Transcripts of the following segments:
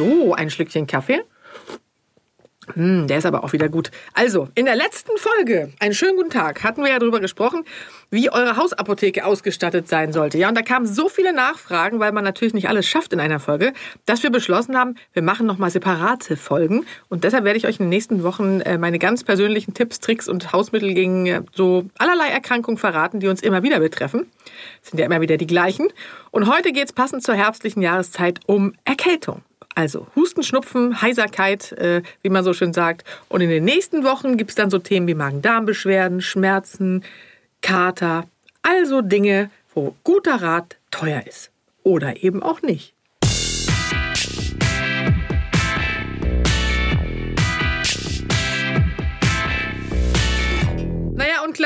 So, ein Schlückchen Kaffee. Hm, der ist aber auch wieder gut. Also, in der letzten Folge, einen schönen guten Tag, hatten wir ja darüber gesprochen, wie eure Hausapotheke ausgestattet sein sollte. Ja, und da kamen so viele Nachfragen, weil man natürlich nicht alles schafft in einer Folge, dass wir beschlossen haben, wir machen nochmal separate Folgen. Und deshalb werde ich euch in den nächsten Wochen äh, meine ganz persönlichen Tipps, Tricks und Hausmittel gegen äh, so allerlei Erkrankungen verraten, die uns immer wieder betreffen. Das sind ja immer wieder die gleichen. Und heute geht es passend zur herbstlichen Jahreszeit um Erkältung. Also Husten, Schnupfen, Heiserkeit, äh, wie man so schön sagt. Und in den nächsten Wochen gibt es dann so Themen wie Magen-Darm-Beschwerden, Schmerzen, Kater. Also Dinge, wo guter Rat teuer ist. Oder eben auch nicht.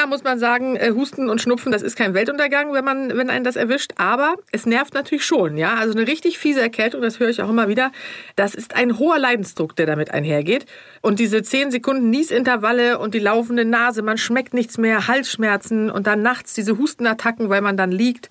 Klar muss man sagen, äh, Husten und Schnupfen, das ist kein Weltuntergang, wenn man, wenn einen das erwischt. Aber es nervt natürlich schon, ja. Also eine richtig fiese Erkältung, das höre ich auch immer wieder. Das ist ein hoher Leidensdruck, der damit einhergeht. Und diese 10 Sekunden Niesintervalle und die laufende Nase, man schmeckt nichts mehr, Halsschmerzen und dann nachts diese Hustenattacken, weil man dann liegt.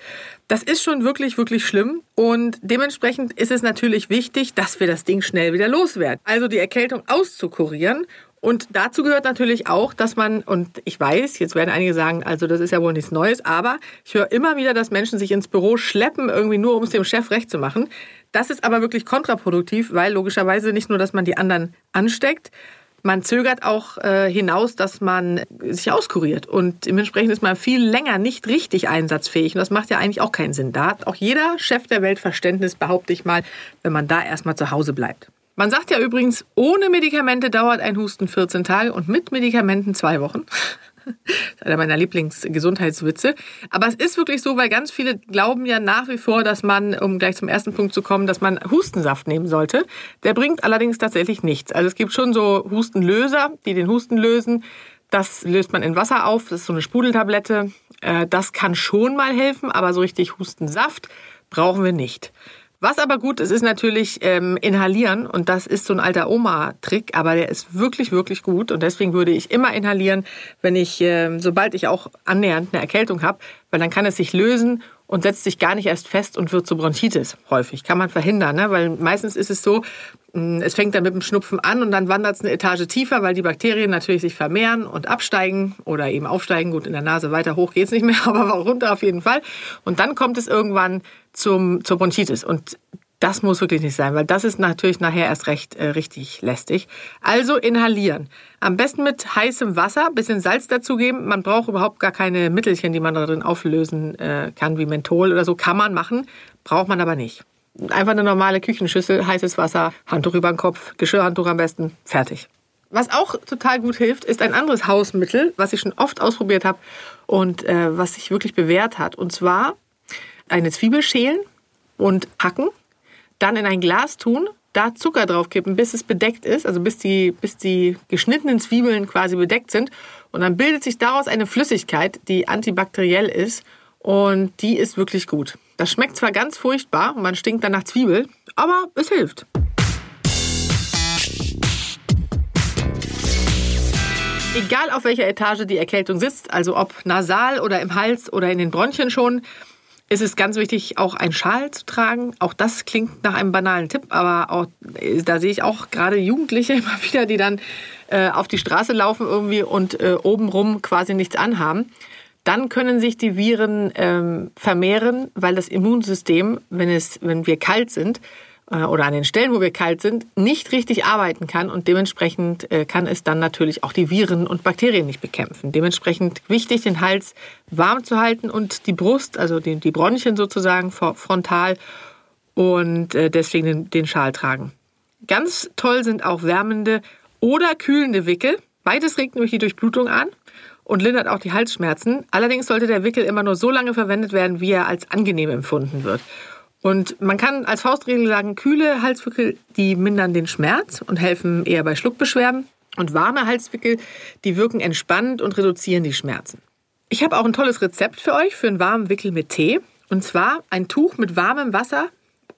Das ist schon wirklich, wirklich schlimm. Und dementsprechend ist es natürlich wichtig, dass wir das Ding schnell wieder loswerden. Also die Erkältung auszukurieren und dazu gehört natürlich auch, dass man, und ich weiß, jetzt werden einige sagen, also das ist ja wohl nichts Neues, aber ich höre immer wieder, dass Menschen sich ins Büro schleppen, irgendwie nur, um es dem Chef recht zu machen. Das ist aber wirklich kontraproduktiv, weil logischerweise nicht nur, dass man die anderen ansteckt, man zögert auch äh, hinaus, dass man sich auskuriert. Und dementsprechend ist man viel länger nicht richtig einsatzfähig. Und das macht ja eigentlich auch keinen Sinn. Da hat auch jeder Chef der Welt Verständnis, behaupte ich mal, wenn man da erstmal zu Hause bleibt. Man sagt ja übrigens, ohne Medikamente dauert ein Husten 14 Tage und mit Medikamenten zwei Wochen. Das ist einer meiner Lieblingsgesundheitswitze. Aber es ist wirklich so, weil ganz viele glauben ja nach wie vor, dass man, um gleich zum ersten Punkt zu kommen, dass man Hustensaft nehmen sollte. Der bringt allerdings tatsächlich nichts. Also es gibt schon so Hustenlöser, die den Husten lösen. Das löst man in Wasser auf. Das ist so eine Sprudeltablette. Äh, das kann schon mal helfen, aber so richtig Hustensaft brauchen wir nicht. Was aber gut ist, ist natürlich ähm, inhalieren. Und das ist so ein alter Oma-Trick, aber der ist wirklich, wirklich gut. Und deswegen würde ich immer inhalieren, wenn ich, äh, sobald ich auch annähernd eine Erkältung habe, weil dann kann es sich lösen und setzt sich gar nicht erst fest und wird zu Bronchitis häufig. Kann man verhindern, ne? weil meistens ist es so, mm, es fängt dann mit dem Schnupfen an und dann wandert es eine Etage tiefer, weil die Bakterien natürlich sich vermehren und absteigen oder eben aufsteigen. Gut, in der Nase weiter hoch geht's nicht mehr, aber runter auf jeden Fall. Und dann kommt es irgendwann zum, zur Bronchitis. Und das muss wirklich nicht sein, weil das ist natürlich nachher erst recht äh, richtig lästig. Also inhalieren. Am besten mit heißem Wasser, bisschen Salz dazugeben. Man braucht überhaupt gar keine Mittelchen, die man da drin auflösen äh, kann, wie Menthol oder so. Kann man machen, braucht man aber nicht. Einfach eine normale Küchenschüssel, heißes Wasser, Handtuch über den Kopf, Geschirrhandtuch am besten, fertig. Was auch total gut hilft, ist ein anderes Hausmittel, was ich schon oft ausprobiert habe und äh, was sich wirklich bewährt hat. Und zwar eine Zwiebel schälen und hacken, dann in ein Glas tun, da Zucker draufkippen, bis es bedeckt ist, also bis die, bis die geschnittenen Zwiebeln quasi bedeckt sind. Und dann bildet sich daraus eine Flüssigkeit, die antibakteriell ist und die ist wirklich gut. Das schmeckt zwar ganz furchtbar und man stinkt dann nach Zwiebel, aber es hilft. Egal auf welcher Etage die Erkältung sitzt, also ob nasal oder im Hals oder in den Bronchien schon, ist es ganz wichtig, auch einen Schal zu tragen. Auch das klingt nach einem banalen Tipp, aber auch, äh, da sehe ich auch gerade Jugendliche immer wieder, die dann äh, auf die Straße laufen irgendwie und äh, obenrum quasi nichts anhaben. Dann können sich die Viren ähm, vermehren, weil das Immunsystem, wenn, es, wenn wir kalt sind, oder an den Stellen, wo wir kalt sind, nicht richtig arbeiten kann und dementsprechend äh, kann es dann natürlich auch die Viren und Bakterien nicht bekämpfen. Dementsprechend wichtig, den Hals warm zu halten und die Brust, also die, Bronchien sozusagen frontal und äh, deswegen den, den Schal tragen. Ganz toll sind auch wärmende oder kühlende Wickel. Beides regt nämlich die Durchblutung an und lindert auch die Halsschmerzen. Allerdings sollte der Wickel immer nur so lange verwendet werden, wie er als angenehm empfunden wird. Und man kann als Faustregel sagen, kühle Halswickel, die mindern den Schmerz und helfen eher bei Schluckbeschwerden. Und warme Halswickel, die wirken entspannend und reduzieren die Schmerzen. Ich habe auch ein tolles Rezept für euch für einen warmen Wickel mit Tee. Und zwar ein Tuch mit warmem Wasser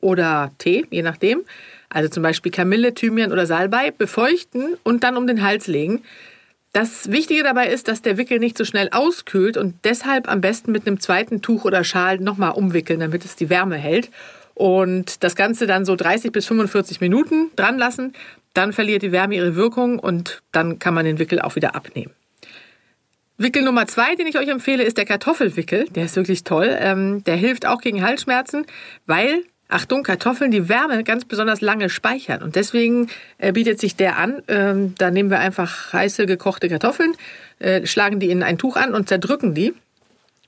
oder Tee, je nachdem. Also zum Beispiel Kamille, Thymian oder Salbei, befeuchten und dann um den Hals legen. Das Wichtige dabei ist, dass der Wickel nicht so schnell auskühlt und deshalb am besten mit einem zweiten Tuch oder Schal nochmal umwickeln, damit es die Wärme hält. Und das Ganze dann so 30 bis 45 Minuten dran lassen. Dann verliert die Wärme ihre Wirkung und dann kann man den Wickel auch wieder abnehmen. Wickel Nummer zwei, den ich euch empfehle, ist der Kartoffelwickel. Der ist wirklich toll. Ähm, der hilft auch gegen Halsschmerzen, weil Achtung, Kartoffeln die Wärme ganz besonders lange speichern. Und deswegen äh, bietet sich der an. Ähm, da nehmen wir einfach heiße gekochte Kartoffeln, äh, schlagen die in ein Tuch an und zerdrücken die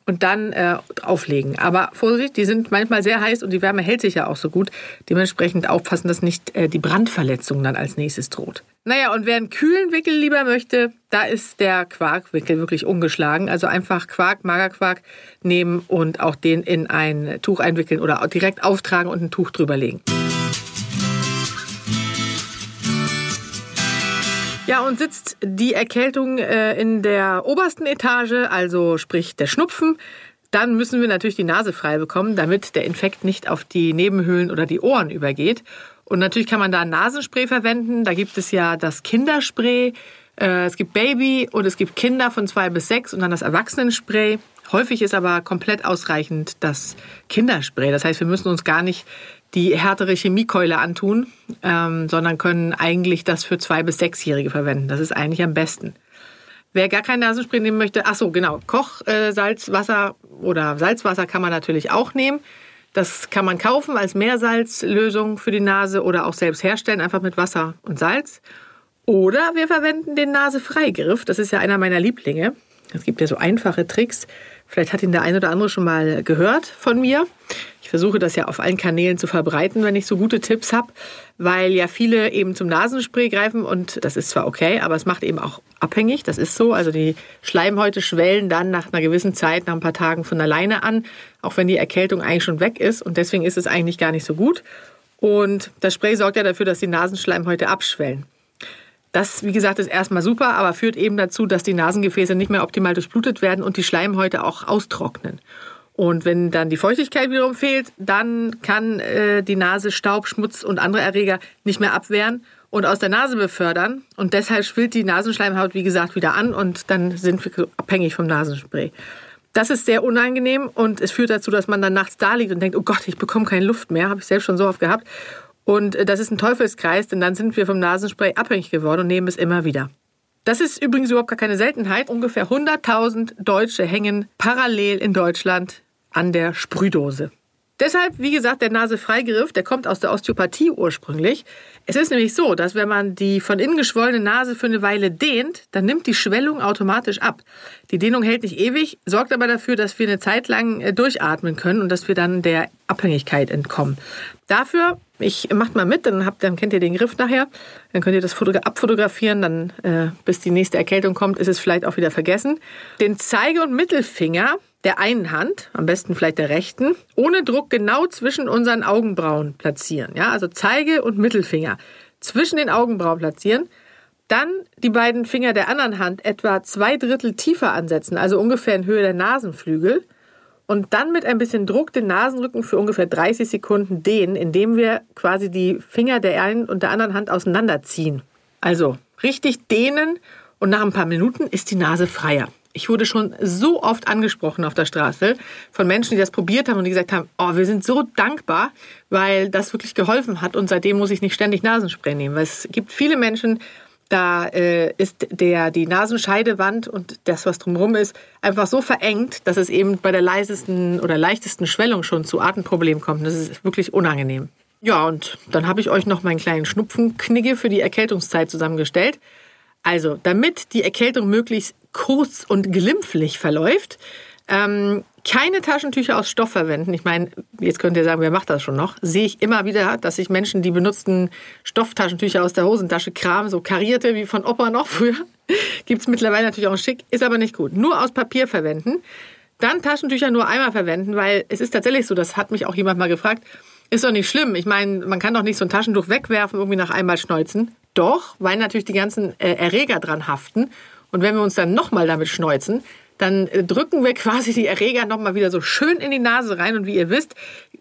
und dann äh, auflegen. Aber Vorsicht, die sind manchmal sehr heiß und die Wärme hält sich ja auch so gut. Dementsprechend aufpassen, dass nicht äh, die Brandverletzung dann als nächstes droht. Naja, und wer einen kühlen Wickel lieber möchte, da ist der Quarkwickel wirklich ungeschlagen. Also einfach Quark, Magerquark nehmen und auch den in ein Tuch einwickeln oder direkt auftragen und ein Tuch drüber legen. Ja, und sitzt die Erkältung äh, in der obersten Etage, also sprich der Schnupfen, dann müssen wir natürlich die Nase frei bekommen, damit der Infekt nicht auf die Nebenhöhlen oder die Ohren übergeht. Und natürlich kann man da Nasenspray verwenden. Da gibt es ja das Kinderspray, äh, es gibt Baby und es gibt Kinder von zwei bis sechs und dann das Erwachsenenspray. Häufig ist aber komplett ausreichend das Kinderspray. Das heißt, wir müssen uns gar nicht die härtere Chemiekeule antun, ähm, sondern können eigentlich das für zwei bis sechsjährige verwenden. Das ist eigentlich am besten. Wer gar kein Nasenspray nehmen möchte, ach so, genau, Kochsalzwasser äh, oder Salzwasser kann man natürlich auch nehmen. Das kann man kaufen als Meersalzlösung für die Nase oder auch selbst herstellen, einfach mit Wasser und Salz. Oder wir verwenden den Nasefreigriff. Das ist ja einer meiner Lieblinge. Es gibt ja so einfache Tricks. Vielleicht hat ihn der eine oder andere schon mal gehört von mir. Ich versuche das ja auf allen Kanälen zu verbreiten, wenn ich so gute Tipps habe, weil ja viele eben zum Nasenspray greifen und das ist zwar okay, aber es macht eben auch abhängig. Das ist so. Also die Schleimhäute schwellen dann nach einer gewissen Zeit, nach ein paar Tagen von alleine an, auch wenn die Erkältung eigentlich schon weg ist und deswegen ist es eigentlich gar nicht so gut. Und das Spray sorgt ja dafür, dass die Nasenschleimhäute abschwellen. Das, wie gesagt, ist erstmal super, aber führt eben dazu, dass die Nasengefäße nicht mehr optimal durchblutet werden und die Schleimhäute auch austrocknen. Und wenn dann die Feuchtigkeit wiederum fehlt, dann kann äh, die Nase Staub, Schmutz und andere Erreger nicht mehr abwehren und aus der Nase befördern. Und deshalb schwillt die Nasenschleimhaut, wie gesagt, wieder an und dann sind wir abhängig vom Nasenspray. Das ist sehr unangenehm und es führt dazu, dass man dann nachts da liegt und denkt, oh Gott, ich bekomme keine Luft mehr. Habe ich selbst schon so oft gehabt. Und äh, das ist ein Teufelskreis, denn dann sind wir vom Nasenspray abhängig geworden und nehmen es immer wieder. Das ist übrigens überhaupt gar keine Seltenheit. Ungefähr 100.000 Deutsche hängen parallel in Deutschland an der Sprühdose. Deshalb, wie gesagt, der Nasefreigriff, der kommt aus der Osteopathie ursprünglich. Es ist nämlich so, dass wenn man die von innen geschwollene Nase für eine Weile dehnt, dann nimmt die Schwellung automatisch ab. Die Dehnung hält nicht ewig, sorgt aber dafür, dass wir eine Zeit lang äh, durchatmen können und dass wir dann der Abhängigkeit entkommen. Dafür, ich macht mal mit, dann, habt, dann kennt ihr den Griff nachher, dann könnt ihr das abfotografieren, dann äh, bis die nächste Erkältung kommt, ist es vielleicht auch wieder vergessen. Den Zeige- und Mittelfinger der einen Hand, am besten vielleicht der rechten, ohne Druck genau zwischen unseren Augenbrauen platzieren. Ja, also Zeige und Mittelfinger zwischen den Augenbrauen platzieren. Dann die beiden Finger der anderen Hand etwa zwei Drittel tiefer ansetzen, also ungefähr in Höhe der Nasenflügel. Und dann mit ein bisschen Druck den Nasenrücken für ungefähr 30 Sekunden dehnen, indem wir quasi die Finger der einen und der anderen Hand auseinanderziehen. Also richtig dehnen und nach ein paar Minuten ist die Nase freier. Ich wurde schon so oft angesprochen auf der Straße von Menschen, die das probiert haben und die gesagt haben, oh, wir sind so dankbar, weil das wirklich geholfen hat und seitdem muss ich nicht ständig Nasenspray nehmen. Weil es gibt viele Menschen, da äh, ist der, die Nasenscheidewand und das, was drumherum ist, einfach so verengt, dass es eben bei der leisesten oder leichtesten Schwellung schon zu Atemproblemen kommt. Das ist wirklich unangenehm. Ja, und dann habe ich euch noch meinen kleinen Schnupfenknigge für die Erkältungszeit zusammengestellt. Also, damit die Erkältung möglichst kurz und glimpflich verläuft, ähm, keine Taschentücher aus Stoff verwenden. Ich meine, jetzt könnt ihr sagen, wer macht das schon noch? Sehe ich immer wieder, dass sich Menschen, die benutzten Stofftaschentücher aus der Hosentasche kramen, so karierte wie von Opa noch früher. Gibt es mittlerweile natürlich auch schick, ist aber nicht gut. Nur aus Papier verwenden. Dann Taschentücher nur einmal verwenden, weil es ist tatsächlich so, das hat mich auch jemand mal gefragt, ist doch nicht schlimm. Ich meine, man kann doch nicht so ein Taschentuch wegwerfen, irgendwie nach einmal schneuzen. Doch, weil natürlich die ganzen äh, Erreger dran haften. Und wenn wir uns dann nochmal damit schneuzen, dann äh, drücken wir quasi die Erreger nochmal wieder so schön in die Nase rein. Und wie ihr wisst,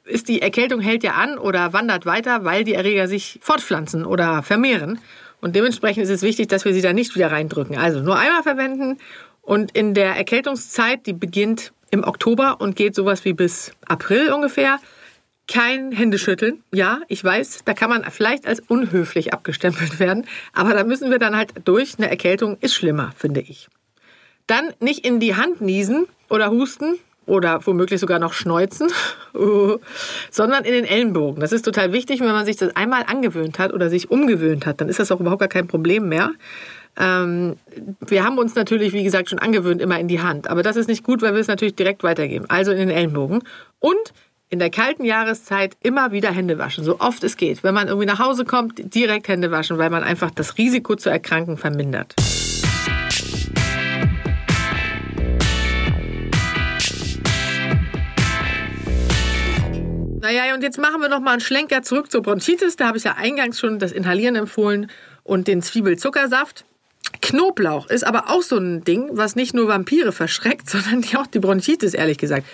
ist die Erkältung hält ja an oder wandert weiter, weil die Erreger sich fortpflanzen oder vermehren. Und dementsprechend ist es wichtig, dass wir sie da nicht wieder reindrücken. Also nur einmal verwenden. Und in der Erkältungszeit, die beginnt im Oktober und geht sowas wie bis April ungefähr, kein Händeschütteln. Ja, ich weiß, da kann man vielleicht als unhöflich abgestempelt werden, aber da müssen wir dann halt durch. Eine Erkältung ist schlimmer, finde ich. Dann nicht in die Hand niesen oder husten oder womöglich sogar noch schneuzen, sondern in den Ellenbogen. Das ist total wichtig. wenn man sich das einmal angewöhnt hat oder sich umgewöhnt hat, dann ist das auch überhaupt gar kein Problem mehr. Ähm, wir haben uns natürlich, wie gesagt, schon angewöhnt, immer in die Hand. Aber das ist nicht gut, weil wir es natürlich direkt weitergeben. Also in den Ellenbogen. Und in der kalten Jahreszeit immer wieder Hände waschen, so oft es geht. Wenn man irgendwie nach Hause kommt, direkt Hände waschen, weil man einfach das Risiko zu erkranken vermindert. Naja, und jetzt machen wir noch mal einen Schlenker zurück zur Bronchitis. Da habe ich ja eingangs schon das Inhalieren empfohlen und den Zwiebelzuckersaft. Knoblauch ist aber auch so ein Ding, was nicht nur Vampire verschreckt, sondern auch die Bronchitis, ehrlich gesagt.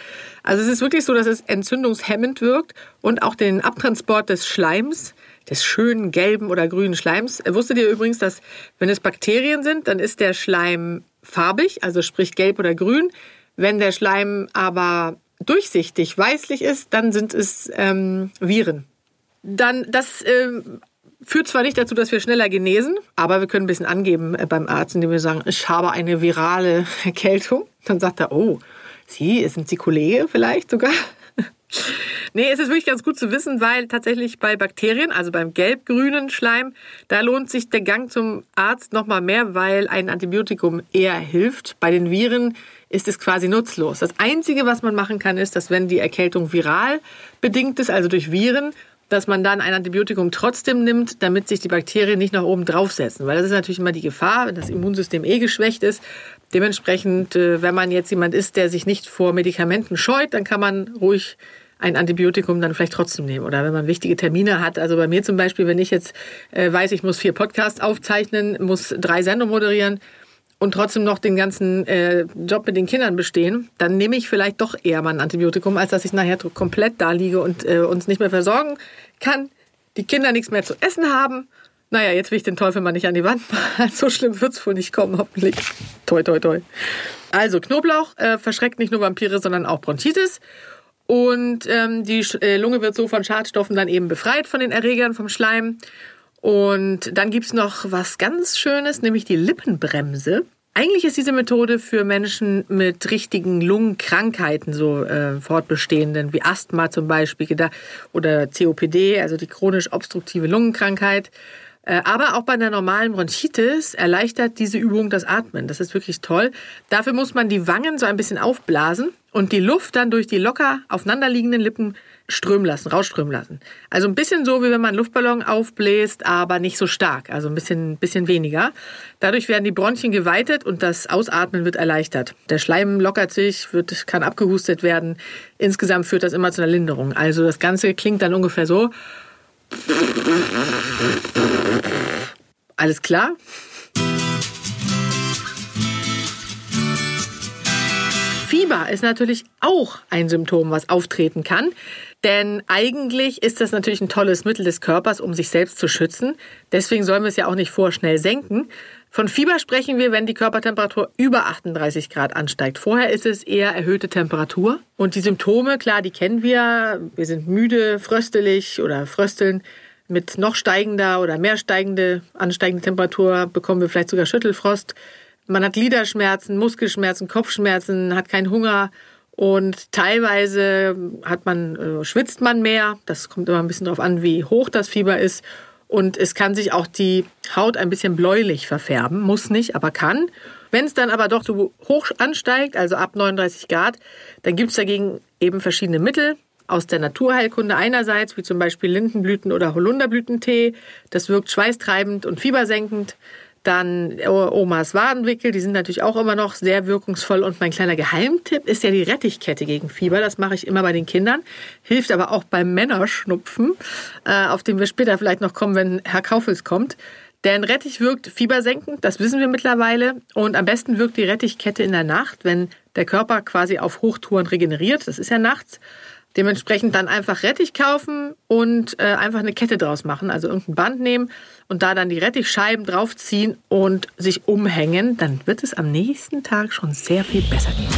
Also es ist wirklich so, dass es entzündungshemmend wirkt und auch den Abtransport des Schleims, des schönen gelben oder grünen Schleims. Wusstet ihr übrigens, dass wenn es Bakterien sind, dann ist der Schleim farbig, also sprich gelb oder grün. Wenn der Schleim aber durchsichtig, weißlich ist, dann sind es ähm, Viren. Dann, das ähm, führt zwar nicht dazu, dass wir schneller genesen, aber wir können ein bisschen angeben äh, beim Arzt, indem wir sagen, ich habe eine virale Erkältung. Dann sagt er, oh, Sie, sind Sie Kollege vielleicht sogar? nee, es ist wirklich ganz gut zu wissen, weil tatsächlich bei Bakterien, also beim gelb-grünen Schleim, da lohnt sich der Gang zum Arzt nochmal mehr, weil ein Antibiotikum eher hilft. Bei den Viren ist es quasi nutzlos. Das Einzige, was man machen kann, ist, dass wenn die Erkältung viral bedingt ist, also durch Viren, dass man dann ein Antibiotikum trotzdem nimmt, damit sich die Bakterien nicht nach oben draufsetzen. Weil das ist natürlich immer die Gefahr, wenn das Immunsystem eh geschwächt ist. Dementsprechend, äh, wenn man jetzt jemand ist, der sich nicht vor Medikamenten scheut, dann kann man ruhig ein Antibiotikum dann vielleicht trotzdem nehmen. Oder wenn man wichtige Termine hat. Also bei mir zum Beispiel, wenn ich jetzt äh, weiß, ich muss vier Podcasts aufzeichnen, muss drei Sendungen moderieren, und trotzdem noch den ganzen äh, Job mit den Kindern bestehen, dann nehme ich vielleicht doch eher mal ein Antibiotikum, als dass ich nachher komplett da liege und äh, uns nicht mehr versorgen kann, die Kinder nichts mehr zu essen haben. Naja, jetzt will ich den Teufel mal nicht an die Wand malen. So schlimm wird es wohl nicht kommen, hoffentlich. Toi, toi, toi. Also Knoblauch äh, verschreckt nicht nur Vampire, sondern auch Bronchitis. Und ähm, die äh, Lunge wird so von Schadstoffen dann eben befreit von den Erregern, vom Schleim. Und dann gibt's noch was ganz Schönes, nämlich die Lippenbremse. Eigentlich ist diese Methode für Menschen mit richtigen Lungenkrankheiten, so äh, fortbestehenden, wie Asthma zum Beispiel oder COPD, also die chronisch obstruktive Lungenkrankheit. Äh, aber auch bei einer normalen Bronchitis erleichtert diese Übung das Atmen. Das ist wirklich toll. Dafür muss man die Wangen so ein bisschen aufblasen und die Luft dann durch die locker aufeinanderliegenden Lippen strömen lassen, rausströmen lassen. Also ein bisschen so, wie wenn man einen Luftballon aufbläst, aber nicht so stark, also ein bisschen, bisschen weniger. Dadurch werden die Bronchien geweitet und das Ausatmen wird erleichtert. Der Schleim lockert sich, wird, kann abgehustet werden. Insgesamt führt das immer zu einer Linderung. Also das Ganze klingt dann ungefähr so. Alles klar? Fieber ist natürlich auch ein Symptom, was auftreten kann. Denn eigentlich ist das natürlich ein tolles Mittel des Körpers, um sich selbst zu schützen. Deswegen sollen wir es ja auch nicht vorschnell senken. Von Fieber sprechen wir, wenn die Körpertemperatur über 38 Grad ansteigt. Vorher ist es eher erhöhte Temperatur. Und die Symptome, klar, die kennen wir. Wir sind müde, fröstelig oder frösteln. Mit noch steigender oder mehr steigende, ansteigende Temperatur bekommen wir vielleicht sogar Schüttelfrost. Man hat Gliederschmerzen, Muskelschmerzen, Kopfschmerzen, hat keinen Hunger und teilweise hat man, äh, schwitzt man mehr. Das kommt immer ein bisschen darauf an, wie hoch das Fieber ist. Und es kann sich auch die Haut ein bisschen bläulich verfärben. Muss nicht, aber kann. Wenn es dann aber doch zu hoch ansteigt, also ab 39 Grad, dann gibt es dagegen eben verschiedene Mittel aus der Naturheilkunde einerseits, wie zum Beispiel Lindenblüten- oder Holunderblütentee. Das wirkt schweißtreibend und fiebersenkend. Dann Omas Wadenwickel, die sind natürlich auch immer noch sehr wirkungsvoll. Und mein kleiner Geheimtipp ist ja die Rettichkette gegen Fieber. Das mache ich immer bei den Kindern. Hilft aber auch beim Männerschnupfen, äh, auf den wir später vielleicht noch kommen, wenn Herr Kaufels kommt. Denn Rettich wirkt fiebersenkend, das wissen wir mittlerweile. Und am besten wirkt die Rettichkette in der Nacht, wenn der Körper quasi auf Hochtouren regeneriert. Das ist ja nachts. Dementsprechend dann einfach Rettich kaufen und äh, einfach eine Kette draus machen. Also irgendein Band nehmen und da dann die Rettichscheiben draufziehen und sich umhängen. Dann wird es am nächsten Tag schon sehr viel besser gehen.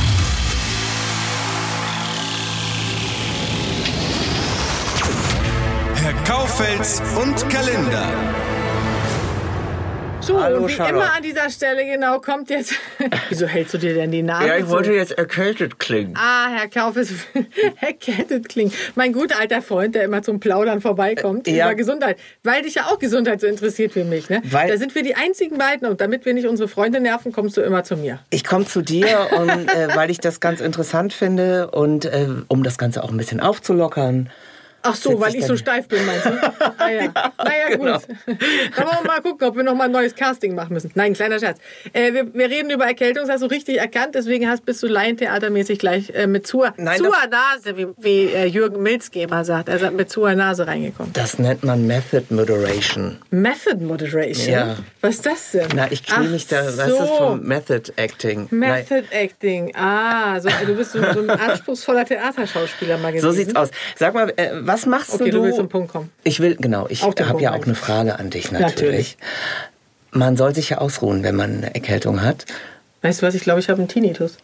Herr Kaufels und Kalender. So, Hallo, und wie Charlotte. immer an dieser Stelle genau kommt jetzt. Wieso hältst du dir denn die Nase? Ja, ich wollte jetzt erkältet klingen. Ah, Herr Kauf ist erkältet klingen. Mein guter alter Freund, der immer zum Plaudern vorbeikommt äh, ja. über Gesundheit. Weil dich ja auch Gesundheit so interessiert wie mich. Ne? Weil da sind wir die einzigen beiden und damit wir nicht unsere Freunde nerven, kommst du immer zu mir. Ich komme zu dir und äh, weil ich das ganz interessant finde und äh, um das Ganze auch ein bisschen aufzulockern. Ach so, weil ich so steif bin, meinst du? Ah, ja. Naja, genau. gut. Dann wollen wir mal gucken, ob wir noch mal ein neues Casting machen müssen. Nein, kleiner Scherz. Äh, wir, wir, reden über Erkältung, das hast du richtig erkannt. Deswegen hast, bist du laientheatermäßig gleich äh, mit zur, Nein, zur Nase, wie, wie äh, Jürgen Milzgeber sagt. Er sagt mit zur Nase reingekommen. Das nennt man Method Moderation. Method Moderation? Ja. Was ist das denn? Na, ich kriege mich da, so. was ist vom Method Acting? Method Nein. Acting, ah, so, du bist so, so ein anspruchsvoller Theaterschauspieler mal gewesen. So sieht's aus. Sag mal, äh, was was machst okay, du? du willst zum Punkt kommen. Ich will, genau, ich habe ja auch eine Frage an dich natürlich. natürlich. Man soll sich ja ausruhen, wenn man eine Erkältung hat. Weißt du was, ich glaube, ich habe einen Tinnitus.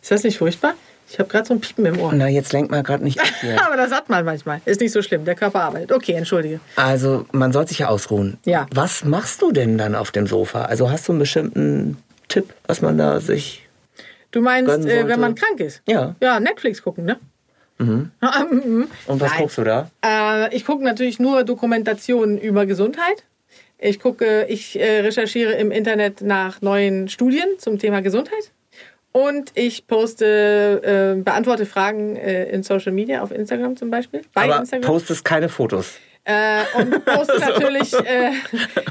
Ist das nicht furchtbar? Ich habe gerade so ein Piepen im Ohr. Na, jetzt lenkt man gerade nicht ab. Aber das hat man manchmal. Ist nicht so schlimm. Der Körper arbeitet. Okay, entschuldige. Also, man soll sich ja ausruhen. Ja. Was machst du denn dann auf dem Sofa? Also, hast du einen bestimmten Tipp, was man da sich. Du meinst, äh, wenn man krank ist? Ja. Ja, Netflix gucken, ne? Mhm. Und was Nein. guckst du da? Äh, ich gucke natürlich nur Dokumentationen über Gesundheit. Ich gucke, ich äh, recherchiere im Internet nach neuen Studien zum Thema Gesundheit. Und ich poste, äh, beantworte Fragen in Social Media, auf Instagram zum Beispiel. Bei Aber Instagram. postest keine Fotos. Äh, und poste natürlich äh,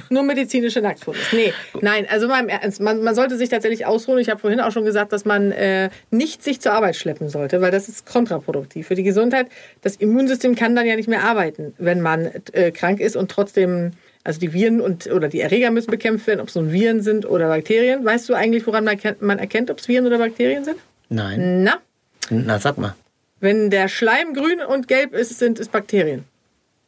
nur medizinische Nacktfotos. Nee, nein, also mal Ernst, man, man sollte sich tatsächlich ausruhen. Ich habe vorhin auch schon gesagt, dass man äh, nicht sich zur Arbeit schleppen sollte, weil das ist kontraproduktiv für die Gesundheit. Das Immunsystem kann dann ja nicht mehr arbeiten, wenn man äh, krank ist und trotzdem, also die Viren und oder die Erreger müssen bekämpft werden, ob es nun Viren sind oder Bakterien. Weißt du eigentlich, woran man erkennt, man erkennt ob es Viren oder Bakterien sind? Nein. Na? Na, sag mal. Wenn der Schleim grün und gelb ist, sind es Bakterien.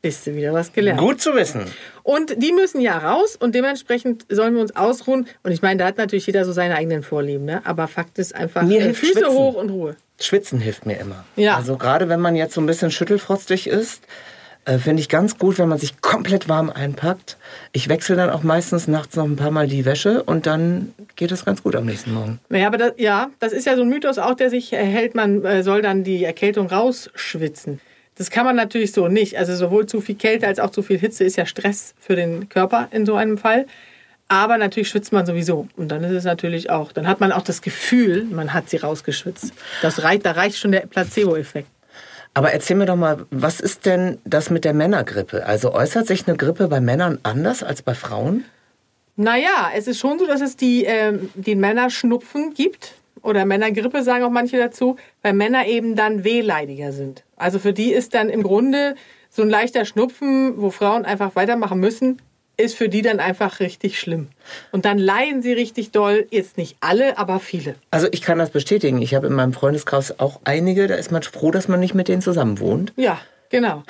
Bist du wieder was gelernt. Gut zu wissen. Und die müssen ja raus und dementsprechend sollen wir uns ausruhen. Und ich meine, da hat natürlich jeder so seine eigenen Vorlieben. Ne? Aber Fakt ist einfach, mir äh, Füße Schwitzen. hoch und Ruhe. Schwitzen hilft mir immer. Ja. Also gerade wenn man jetzt so ein bisschen schüttelfrostig ist, äh, finde ich ganz gut, wenn man sich komplett warm einpackt. Ich wechsle dann auch meistens nachts noch ein paar Mal die Wäsche und dann geht es ganz gut am nächsten Morgen. Ja, aber das, ja, das ist ja so ein Mythos auch, der sich erhält, man äh, soll dann die Erkältung rausschwitzen. Das kann man natürlich so nicht. Also sowohl zu viel Kälte als auch zu viel Hitze ist ja Stress für den Körper in so einem Fall. Aber natürlich schwitzt man sowieso. Und dann ist es natürlich auch, dann hat man auch das Gefühl, man hat sie rausgeschwitzt. Das reicht, da reicht schon der Placebo-Effekt. Aber erzähl mir doch mal, was ist denn das mit der Männergrippe? Also äußert sich eine Grippe bei Männern anders als bei Frauen? Naja, es ist schon so, dass es die, äh, den Männerschnupfen gibt oder Männergrippe sagen auch manche dazu, weil Männer eben dann wehleidiger sind. Also für die ist dann im Grunde so ein leichter Schnupfen, wo Frauen einfach weitermachen müssen, ist für die dann einfach richtig schlimm. Und dann leiden sie richtig doll, jetzt nicht alle, aber viele. Also ich kann das bestätigen. Ich habe in meinem Freundeskreis auch einige, da ist man froh, dass man nicht mit denen zusammen wohnt. Ja, genau.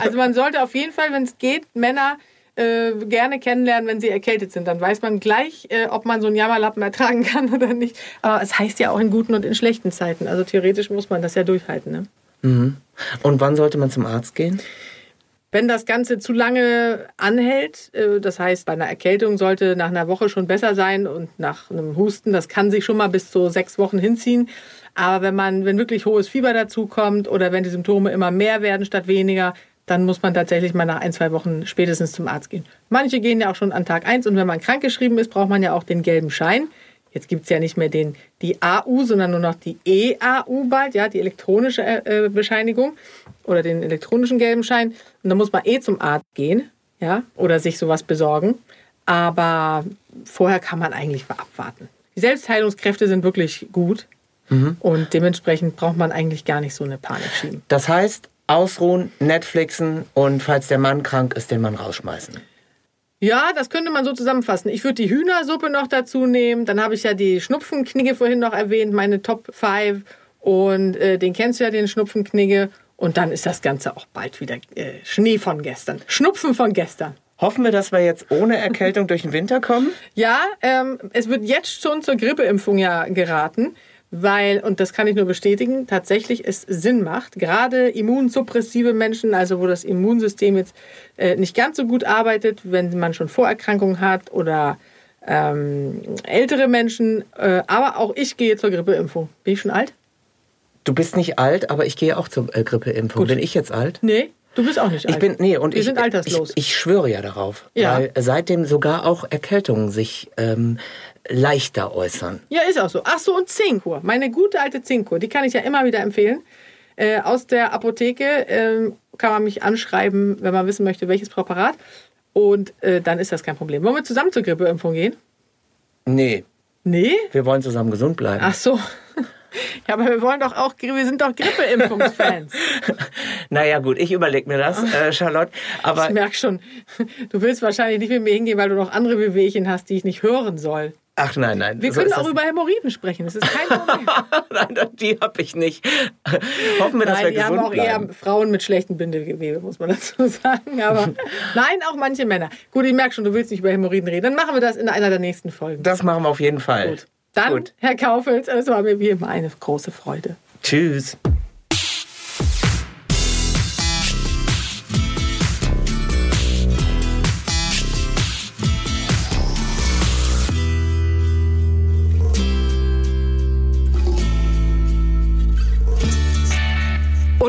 Also man sollte auf jeden Fall, wenn es geht, Männer äh, gerne kennenlernen, wenn sie erkältet sind. Dann weiß man gleich, äh, ob man so einen Jammerlappen ertragen kann oder nicht. Aber es heißt ja auch in guten und in schlechten Zeiten. Also theoretisch muss man das ja durchhalten. Ne? Mhm. Und wann sollte man zum Arzt gehen? Wenn das Ganze zu lange anhält, äh, das heißt, bei einer Erkältung sollte nach einer Woche schon besser sein und nach einem Husten, das kann sich schon mal bis zu sechs Wochen hinziehen. Aber wenn man, wenn wirklich hohes Fieber dazu kommt oder wenn die Symptome immer mehr werden statt weniger, dann muss man tatsächlich mal nach ein, zwei Wochen spätestens zum Arzt gehen. Manche gehen ja auch schon an Tag 1 und wenn man krankgeschrieben ist, braucht man ja auch den gelben Schein. Jetzt gibt es ja nicht mehr den, die AU, sondern nur noch die EAU bald, ja, die elektronische äh, Bescheinigung oder den elektronischen gelben Schein. Und dann muss man eh zum Arzt gehen, ja, oder sich sowas besorgen. Aber vorher kann man eigentlich abwarten. Die Selbstheilungskräfte sind wirklich gut. Und dementsprechend braucht man eigentlich gar nicht so eine Panik schieben. Das heißt, ausruhen, Netflixen und falls der Mann krank ist, den Mann rausschmeißen. Ja, das könnte man so zusammenfassen. Ich würde die Hühnersuppe noch dazu nehmen. Dann habe ich ja die Schnupfenknigge vorhin noch erwähnt, meine Top 5. Und äh, den kennst du ja, den Schnupfenknigge. Und dann ist das Ganze auch bald wieder äh, Schnee von gestern. Schnupfen von gestern. Hoffen wir, dass wir jetzt ohne Erkältung durch den Winter kommen? Ja, ähm, es wird jetzt schon zur Grippeimpfung ja geraten, weil, und das kann ich nur bestätigen, tatsächlich es Sinn macht, gerade immunsuppressive Menschen, also wo das Immunsystem jetzt äh, nicht ganz so gut arbeitet, wenn man schon Vorerkrankungen hat oder ähm, ältere Menschen, äh, aber auch ich gehe zur Grippeimpfung. Bin ich schon alt? Du bist nicht alt, aber ich gehe auch zur äh, Grippeimpfung. Gut. Bin ich jetzt alt? Nee, du bist auch nicht alt. Ich bin, nee, und Wir ich, sind alterslos. Ich, ich schwöre ja darauf. Ja. Weil seitdem sogar auch Erkältungen sich ähm, leichter äußern. Ja, ist auch so. Ach so, und Zinkkur. Meine gute alte Zinkkur, die kann ich ja immer wieder empfehlen. Äh, aus der Apotheke ähm, kann man mich anschreiben, wenn man wissen möchte, welches Präparat. Und äh, dann ist das kein Problem. Wollen wir zusammen zur Grippeimpfung gehen? Nee, Nee? wir wollen zusammen gesund bleiben. Ach so. Ja, aber wir wollen doch auch, wir sind doch Grippeimpfungsfans. Naja, gut, ich überlege mir das, äh, Charlotte. Aber Ich merke schon, du willst wahrscheinlich nicht mit mir hingehen, weil du noch andere Wehwehchen hast, die ich nicht hören soll. Ach nein, nein. Wir so können auch über Hämorrhoiden sprechen. Das ist kein Problem. Nein, die habe ich nicht. Hoffen wir, dass Nein, wir die haben gesund auch eher bleiben. Frauen mit schlechtem Bindegewebe, muss man dazu sagen. Aber nein, auch manche Männer. Gut, ich merke schon, du willst nicht über Hämorrhoiden reden. Dann machen wir das in einer der nächsten Folgen. Das machen wir auf jeden Fall. Gut. Dann, Gut. Herr Kaufels, es war mir wie immer eine große Freude. Tschüss.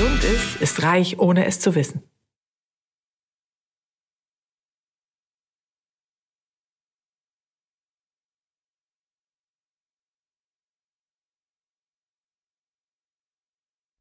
Gesund ist, ist reich, ohne es zu wissen.